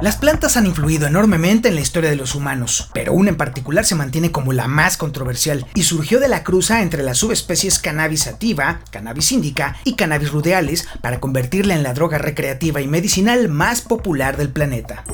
Las plantas han influido enormemente en la historia de los humanos, pero una en particular se mantiene como la más controversial y surgió de la cruza entre las subespecies cannabis sativa, cannabis indica y cannabis rudealis para convertirla en la droga recreativa y medicinal más popular del planeta.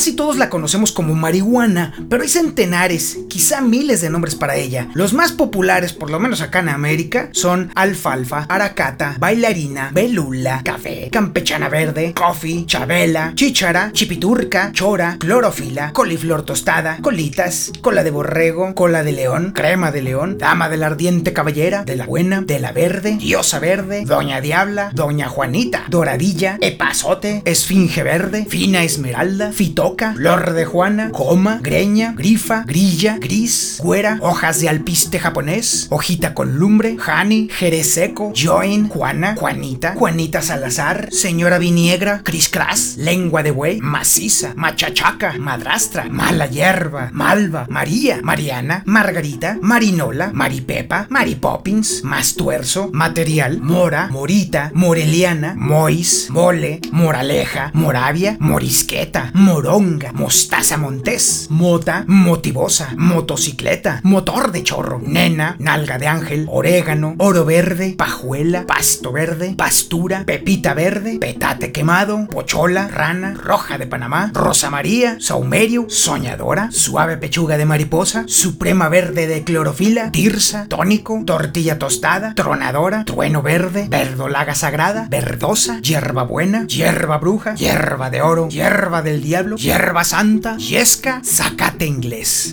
Casi todos la conocemos como marihuana, pero hay centenares, quizá miles de nombres para ella. Los más populares, por lo menos acá en América, son alfalfa, aracata, bailarina, belula, café, campechana verde, coffee, chabela, chíchara, chipiturca, chora, clorofila, coliflor tostada, colitas, cola de borrego, cola de león, crema de león, dama de la ardiente caballera, de la buena, de la verde, diosa verde, doña diabla, doña Juanita, doradilla, epazote, esfinge verde, fina esmeralda, fito flor de juana, coma, greña, grifa, grilla, gris, cuera, hojas de alpiste japonés, hojita con lumbre, hani, jerez seco, join, juana, juanita, juanita salazar, señora viniegra, criscras, lengua de buey, maciza, machachaca, madrastra, mala hierba, malva, maría, mariana, margarita, marinola, maripepa, maripoppins, mastuerzo, material, mora, morita, moreliana, mois, mole, moraleja, moravia, morisqueta, morón, mostaza montés, mota, motivosa, motocicleta, motor de chorro, nena, nalga de ángel, orégano, oro verde, pajuela, pasto verde, pastura, pepita verde, petate quemado, pochola, rana, roja de Panamá, rosa maría, saumerio, soñadora, suave pechuga de mariposa, suprema verde de clorofila, tirsa, tónico, tortilla tostada, tronadora, trueno verde, verdolaga sagrada, verdosa, hierba buena, hierba bruja, hierba de oro, hierba del diablo, hierba santa, yesca, zacate inglés.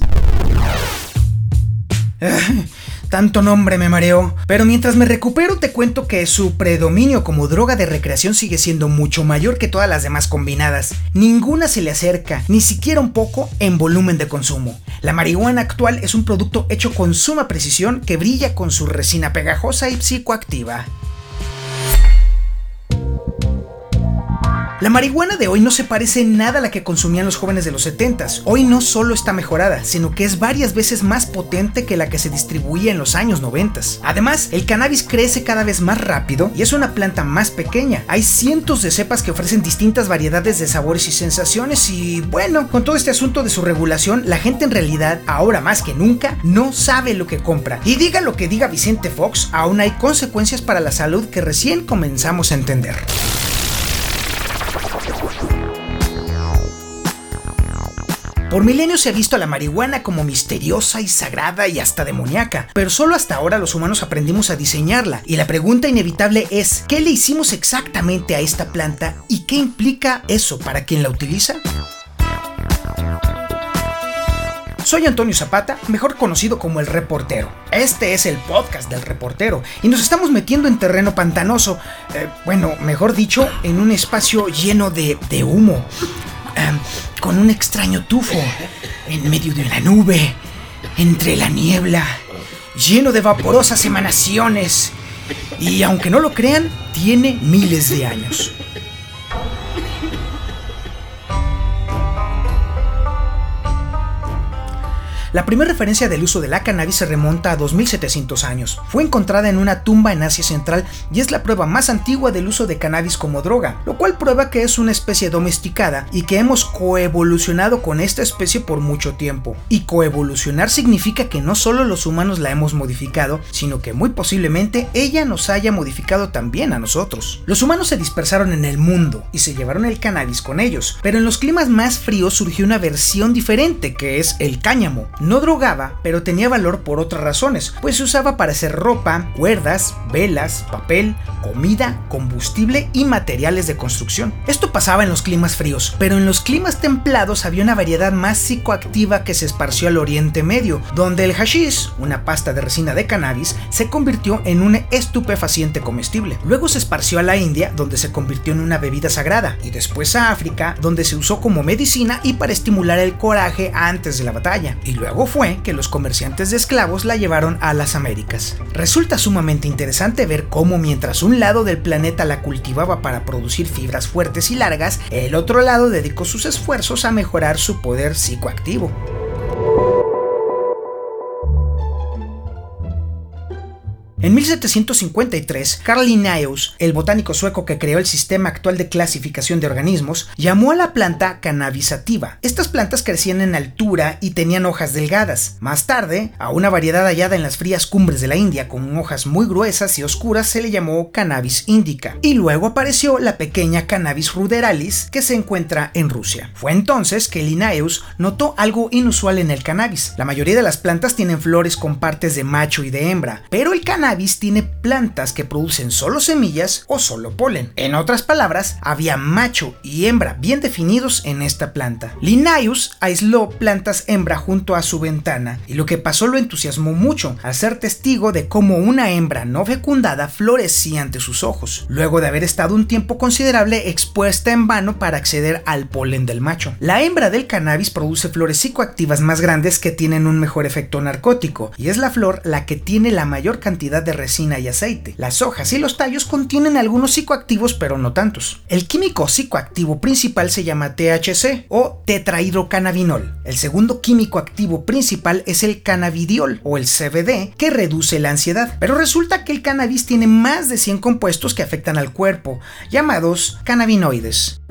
Tanto nombre me mareó, pero mientras me recupero te cuento que su predominio como droga de recreación sigue siendo mucho mayor que todas las demás combinadas. Ninguna se le acerca, ni siquiera un poco, en volumen de consumo. La marihuana actual es un producto hecho con suma precisión que brilla con su resina pegajosa y psicoactiva. La marihuana de hoy no se parece nada a la que consumían los jóvenes de los 70s. Hoy no solo está mejorada, sino que es varias veces más potente que la que se distribuía en los años 90. Además, el cannabis crece cada vez más rápido y es una planta más pequeña. Hay cientos de cepas que ofrecen distintas variedades de sabores y sensaciones y bueno, con todo este asunto de su regulación, la gente en realidad, ahora más que nunca, no sabe lo que compra. Y diga lo que diga Vicente Fox, aún hay consecuencias para la salud que recién comenzamos a entender. Por milenios se ha visto a la marihuana como misteriosa y sagrada y hasta demoníaca, pero solo hasta ahora los humanos aprendimos a diseñarla, y la pregunta inevitable es, ¿qué le hicimos exactamente a esta planta y qué implica eso para quien la utiliza? Soy Antonio Zapata, mejor conocido como el reportero. Este es el podcast del reportero y nos estamos metiendo en terreno pantanoso, eh, bueno, mejor dicho, en un espacio lleno de, humo, em, con un extraño tufo, en medio de una nube, entre la niebla, lleno de vaporosas emanaciones y aunque no lo crean, tiene miles de años. La primera referencia del uso de la cannabis se remonta a 2700 años. Fue encontrada en una tumba en Asia Central y es la prueba más antigua del uso de cannabis como droga, lo cual prueba que es una especie domesticada y que hemos coevolucionado con esta especie por mucho tiempo. Y coevolucionar significa que no solo los humanos la hemos modificado, sino que muy posiblemente ella nos haya modificado también a nosotros. Los humanos se dispersaron en el mundo y se llevaron el cannabis con ellos, pero en los climas más fríos surgió una versión diferente que es el cáñamo, no drogaba, pero tenía valor por otras razones, pues se usaba para hacer ropa, cuerdas, velas, papel, comida, combustible y materiales de construcción. Esto pasaba en los climas fríos, pero en los climas templados había una variedad más psicoactiva que se esparció al Oriente Medio, donde el hashish, una pasta de resina de cannabis, se convirtió en un estupefaciente comestible. Luego se esparció a la India, donde se convirtió en una bebida sagrada, y después a África, donde se usó como medicina y para estimular el coraje antes de la batalla. Y Luego fue que los comerciantes de esclavos la llevaron a las Américas. Resulta sumamente interesante ver cómo mientras un lado del planeta la cultivaba para producir fibras fuertes y largas, el otro lado dedicó sus esfuerzos a mejorar su poder psicoactivo. En 1753, Carl Linnaeus, el botánico sueco que creó el sistema actual de clasificación de organismos, llamó a la planta cannabisativa. Estas plantas crecían en altura y tenían hojas delgadas. Más tarde, a una variedad hallada en las frías cumbres de la India con hojas muy gruesas y oscuras se le llamó cannabis indica. Y luego apareció la pequeña cannabis ruderalis que se encuentra en Rusia. Fue entonces que Linnaeus notó algo inusual en el cannabis. La mayoría de las plantas tienen flores con partes de macho y de hembra, pero el cannabis cannabis tiene plantas que producen solo semillas o solo polen. En otras palabras, había macho y hembra bien definidos en esta planta. Linnaeus aisló plantas hembra junto a su ventana y lo que pasó lo entusiasmó mucho al ser testigo de cómo una hembra no fecundada florecía ante sus ojos, luego de haber estado un tiempo considerable expuesta en vano para acceder al polen del macho. La hembra del cannabis produce flores psicoactivas más grandes que tienen un mejor efecto narcótico y es la flor la que tiene la mayor cantidad de resina y aceite. Las hojas y los tallos contienen algunos psicoactivos, pero no tantos. El químico psicoactivo principal se llama THC o tetrahidrocannabinol. El segundo químico activo principal es el cannabidiol o el CBD, que reduce la ansiedad. Pero resulta que el cannabis tiene más de 100 compuestos que afectan al cuerpo, llamados cannabinoides.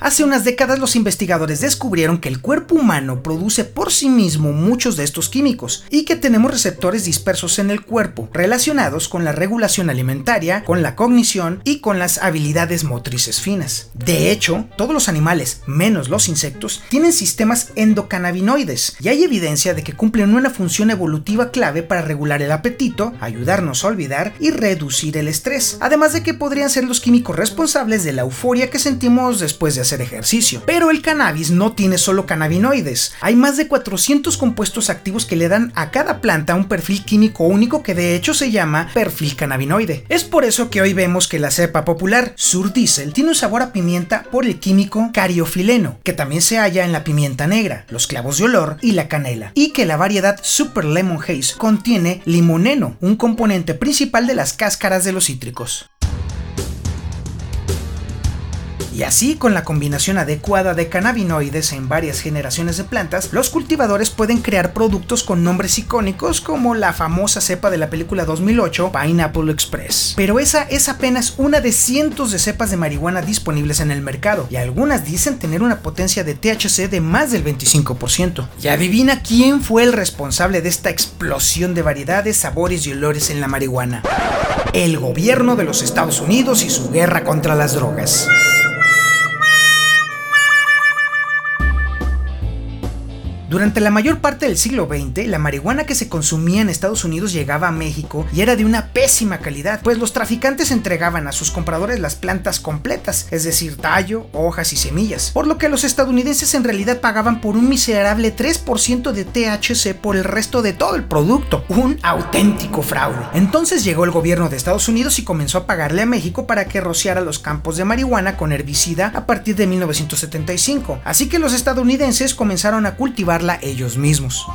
Hace unas décadas los investigadores descubrieron que el cuerpo humano produce por sí mismo muchos de estos químicos y que tenemos receptores dispersos en el cuerpo relacionados con la regulación alimentaria, con la cognición y con las habilidades motrices finas. De hecho, todos los animales, menos los insectos, tienen sistemas endocannabinoides y hay evidencia de que cumplen una función evolutiva clave para regular el apetito, ayudarnos a olvidar y reducir el estrés, además de que podrían ser los químicos responsables de la euforia que sentimos después de hacer ejercicio. Pero el cannabis no tiene solo cannabinoides, hay más de 400 compuestos activos que le dan a cada planta un perfil químico único que de hecho se llama perfil cannabinoide. Es por eso que hoy vemos que la cepa popular Sur Diesel tiene un sabor a pimienta por el químico cariofileno, que también se halla en la pimienta negra, los clavos de olor y la canela, y que la variedad Super Lemon Haze contiene limoneno, un componente principal de las cáscaras de los cítricos. Y así, con la combinación adecuada de cannabinoides en varias generaciones de plantas, los cultivadores pueden crear productos con nombres icónicos como la famosa cepa de la película 2008, Pineapple Express. Pero esa es apenas una de cientos de cepas de marihuana disponibles en el mercado, y algunas dicen tener una potencia de THC de más del 25%. Y adivina quién fue el responsable de esta explosión de variedades, sabores y olores en la marihuana. El gobierno de los Estados Unidos y su guerra contra las drogas. Durante la mayor parte del siglo XX, la marihuana que se consumía en Estados Unidos llegaba a México y era de una pésima calidad, pues los traficantes entregaban a sus compradores las plantas completas, es decir, tallo, hojas y semillas, por lo que los estadounidenses en realidad pagaban por un miserable 3% de THC por el resto de todo el producto, un auténtico fraude. Entonces llegó el gobierno de Estados Unidos y comenzó a pagarle a México para que rociara los campos de marihuana con herbicida a partir de 1975, así que los estadounidenses comenzaron a cultivar ellos mismos.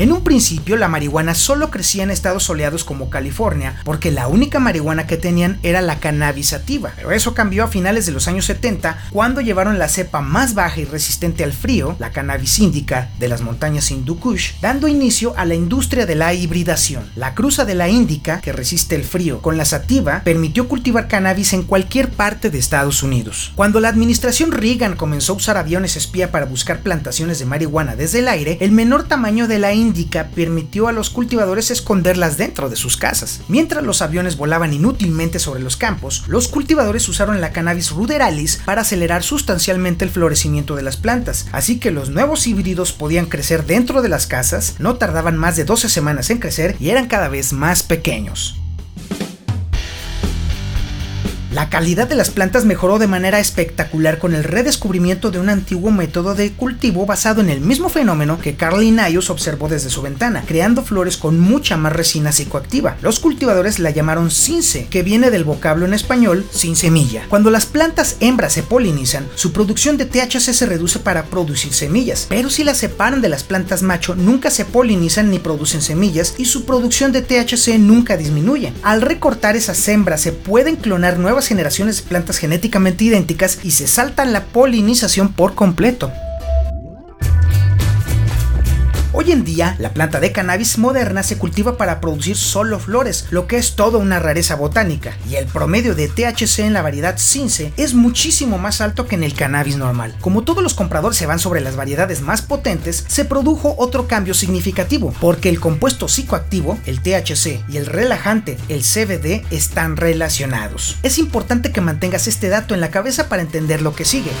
En un principio la marihuana solo crecía en estados soleados como California, porque la única marihuana que tenían era la cannabisativa, pero eso cambió a finales de los años 70 cuando llevaron la cepa más baja y resistente al frío, la cannabis índica de las montañas Hindu Kush, dando inicio a la industria de la hibridación. La cruza de la índica, que resiste el frío, con la sativa, permitió cultivar cannabis en cualquier parte de Estados Unidos. Cuando la administración Reagan comenzó a usar aviones espía para buscar plantaciones de marihuana desde el aire, el menor tamaño de la índica permitió a los cultivadores esconderlas dentro de sus casas. Mientras los aviones volaban inútilmente sobre los campos, los cultivadores usaron la cannabis ruderalis para acelerar sustancialmente el florecimiento de las plantas, así que los nuevos híbridos podían crecer dentro de las casas, no tardaban más de 12 semanas en crecer y eran cada vez más pequeños. La calidad de las plantas mejoró de manera espectacular con el redescubrimiento de un antiguo método de cultivo basado en el mismo fenómeno que Carl Linnaeus observó desde su ventana, creando flores con mucha más resina psicoactiva. Los cultivadores la llamaron cince, que viene del vocablo en español sin semilla. Cuando las plantas hembras se polinizan, su producción de THC se reduce para producir semillas, pero si las separan de las plantas macho, nunca se polinizan ni producen semillas y su producción de THC nunca disminuye. Al recortar esas hembras se pueden clonar generaciones de plantas genéticamente idénticas y se saltan la polinización por completo. Hoy en día, la planta de cannabis moderna se cultiva para producir solo flores, lo que es toda una rareza botánica, y el promedio de THC en la variedad Cince es muchísimo más alto que en el cannabis normal. Como todos los compradores se van sobre las variedades más potentes, se produjo otro cambio significativo, porque el compuesto psicoactivo, el THC, y el relajante, el CBD, están relacionados. Es importante que mantengas este dato en la cabeza para entender lo que sigue.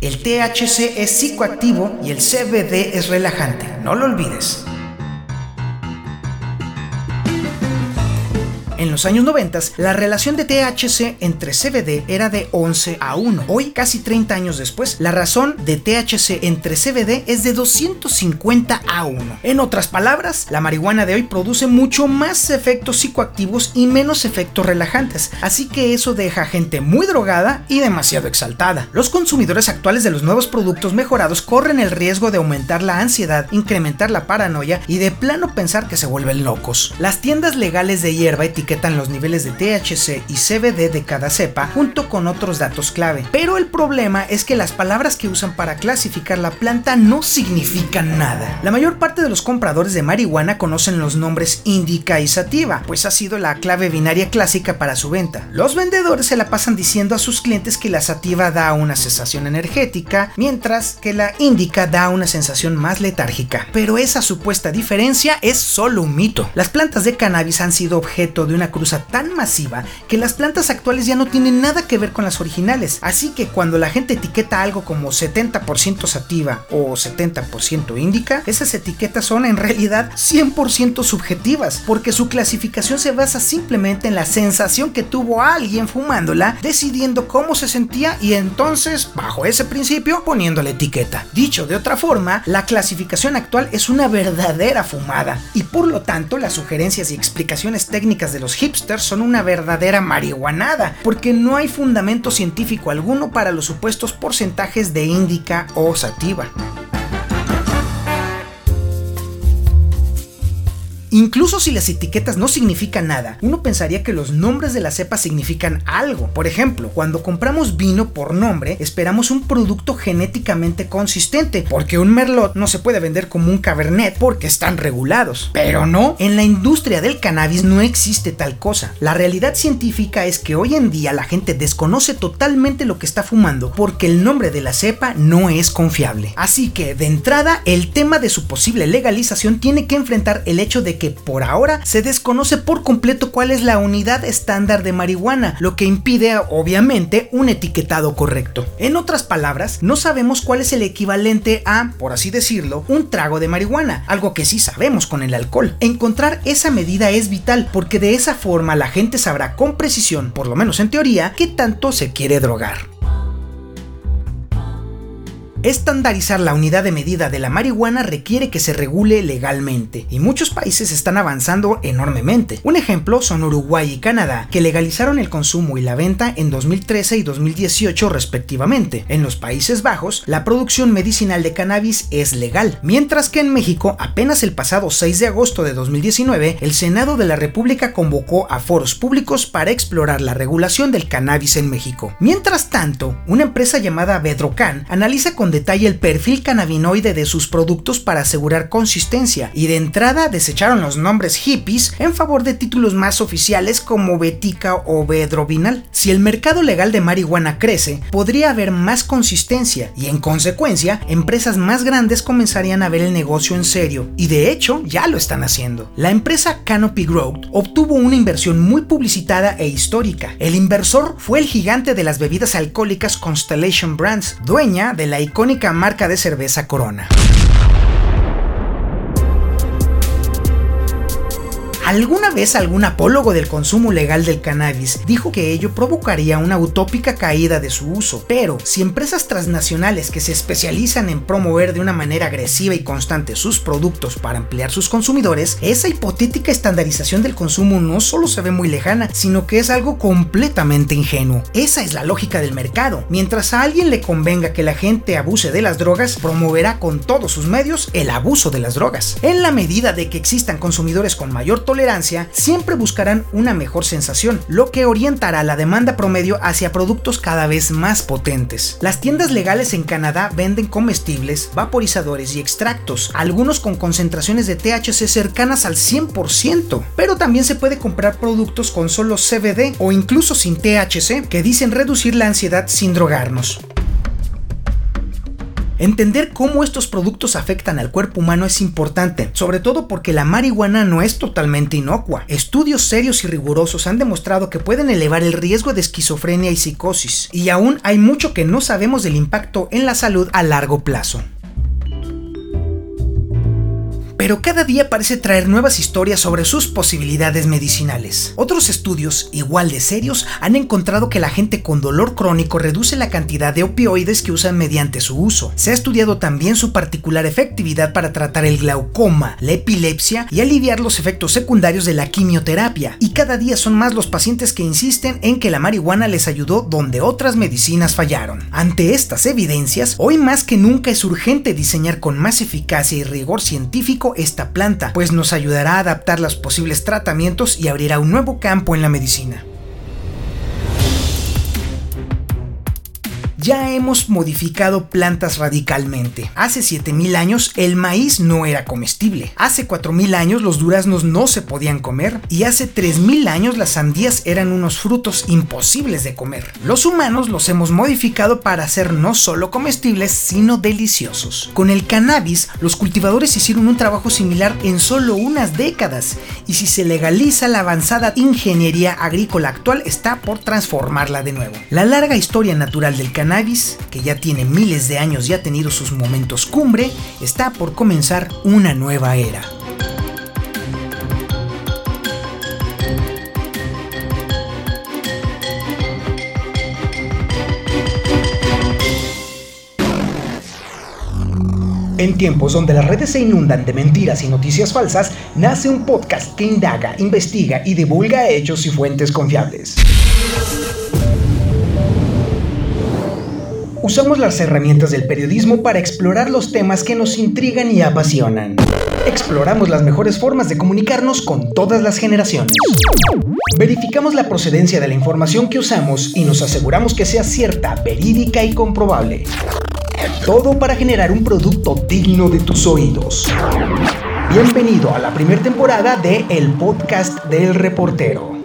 El THC es psicoactivo y el CBD es relajante, no lo olvides. En los años 90, la relación de THC entre CBD era de 11 a 1. Hoy, casi 30 años después, la razón de THC entre CBD es de 250 a 1. En otras palabras, la marihuana de hoy produce mucho más efectos psicoactivos y menos efectos relajantes, así que eso deja gente muy drogada y demasiado exaltada. Los consumidores actuales de los nuevos productos mejorados corren el riesgo de aumentar la ansiedad, incrementar la paranoia y de plano pensar que se vuelven locos. Las tiendas legales de hierba etiquetan los niveles de THC y CBD de cada cepa junto con otros datos clave. Pero el problema es que las palabras que usan para clasificar la planta no significan nada. La mayor parte de los compradores de marihuana conocen los nombres indica y sativa, pues ha sido la clave binaria clásica para su venta. Los vendedores se la pasan diciendo a sus clientes que la sativa da una sensación energética, mientras que la indica da una sensación más letárgica. Pero esa supuesta diferencia es solo un mito. Las plantas de cannabis han sido objeto de una cruza tan masiva que las plantas actuales ya no tienen nada que ver con las originales. Así que cuando la gente etiqueta algo como 70% sativa o 70% índica, esas etiquetas son en realidad 100% subjetivas, porque su clasificación se basa simplemente en la sensación que tuvo alguien fumándola, decidiendo cómo se sentía y entonces, bajo ese principio, poniendo la etiqueta. Dicho de otra forma, la clasificación actual es una verdadera fumada y por lo tanto las sugerencias y explicaciones técnicas de los hipsters son una verdadera marihuanada, porque no hay fundamento científico alguno para los supuestos porcentajes de índica o sativa. Incluso si las etiquetas no significan nada, uno pensaría que los nombres de la cepa significan algo. Por ejemplo, cuando compramos vino por nombre, esperamos un producto genéticamente consistente, porque un merlot no se puede vender como un cabernet porque están regulados. Pero no, en la industria del cannabis no existe tal cosa. La realidad científica es que hoy en día la gente desconoce totalmente lo que está fumando porque el nombre de la cepa no es confiable. Así que, de entrada, el tema de su posible legalización tiene que enfrentar el hecho de que por ahora se desconoce por completo cuál es la unidad estándar de marihuana, lo que impide obviamente un etiquetado correcto. En otras palabras, no sabemos cuál es el equivalente a, por así decirlo, un trago de marihuana, algo que sí sabemos con el alcohol. Encontrar esa medida es vital porque de esa forma la gente sabrá con precisión, por lo menos en teoría, qué tanto se quiere drogar. Estandarizar la unidad de medida de la marihuana requiere que se regule legalmente, y muchos países están avanzando enormemente. Un ejemplo son Uruguay y Canadá, que legalizaron el consumo y la venta en 2013 y 2018 respectivamente. En los Países Bajos, la producción medicinal de cannabis es legal, mientras que en México, apenas el pasado 6 de agosto de 2019, el Senado de la República convocó a foros públicos para explorar la regulación del cannabis en México. Mientras tanto, una empresa llamada Bedrocan analiza con detalle el perfil cannabinoide de sus productos para asegurar consistencia y de entrada desecharon los nombres hippies en favor de títulos más oficiales como Betica o Bedrovinal. Si el mercado legal de marihuana crece, podría haber más consistencia y en consecuencia empresas más grandes comenzarían a ver el negocio en serio y de hecho ya lo están haciendo. La empresa Canopy Growth obtuvo una inversión muy publicitada e histórica. El inversor fue el gigante de las bebidas alcohólicas Constellation Brands, dueña de la icónica marca de cerveza Corona. Alguna vez algún apólogo del consumo legal del cannabis dijo que ello provocaría una utópica caída de su uso, pero si empresas transnacionales que se especializan en promover de una manera agresiva y constante sus productos para ampliar sus consumidores, esa hipotética estandarización del consumo no solo se ve muy lejana, sino que es algo completamente ingenuo. Esa es la lógica del mercado. Mientras a alguien le convenga que la gente abuse de las drogas, promoverá con todos sus medios el abuso de las drogas. En la medida de que existan consumidores con mayor tolerancia, tolerancia, siempre buscarán una mejor sensación, lo que orientará la demanda promedio hacia productos cada vez más potentes. Las tiendas legales en Canadá venden comestibles, vaporizadores y extractos, algunos con concentraciones de THC cercanas al 100%, pero también se puede comprar productos con solo CBD o incluso sin THC que dicen reducir la ansiedad sin drogarnos. Entender cómo estos productos afectan al cuerpo humano es importante, sobre todo porque la marihuana no es totalmente inocua. Estudios serios y rigurosos han demostrado que pueden elevar el riesgo de esquizofrenia y psicosis, y aún hay mucho que no sabemos del impacto en la salud a largo plazo pero cada día parece traer nuevas historias sobre sus posibilidades medicinales. Otros estudios, igual de serios, han encontrado que la gente con dolor crónico reduce la cantidad de opioides que usan mediante su uso. Se ha estudiado también su particular efectividad para tratar el glaucoma, la epilepsia y aliviar los efectos secundarios de la quimioterapia, y cada día son más los pacientes que insisten en que la marihuana les ayudó donde otras medicinas fallaron. Ante estas evidencias, hoy más que nunca es urgente diseñar con más eficacia y rigor científico esta planta, pues nos ayudará a adaptar los posibles tratamientos y abrirá un nuevo campo en la medicina. Ya hemos modificado plantas radicalmente. Hace 7000 años el maíz no era comestible. Hace 4000 años los duraznos no se podían comer y hace 3000 años las sandías eran unos frutos imposibles de comer. Los humanos los hemos modificado para ser no solo comestibles, sino deliciosos. Con el cannabis, los cultivadores hicieron un trabajo similar en solo unas décadas y si se legaliza la avanzada ingeniería agrícola actual está por transformarla de nuevo. La larga historia natural del cannabis que ya tiene miles de años y ha tenido sus momentos cumbre, está por comenzar una nueva era. En tiempos donde las redes se inundan de mentiras y noticias falsas, nace un podcast que indaga, investiga y divulga hechos y fuentes confiables. Usamos las herramientas del periodismo para explorar los temas que nos intrigan y apasionan. Exploramos las mejores formas de comunicarnos con todas las generaciones. Verificamos la procedencia de la información que usamos y nos aseguramos que sea cierta, verídica y comprobable. Todo para generar un producto digno de tus oídos. Bienvenido a la primera temporada de El Podcast del Reportero.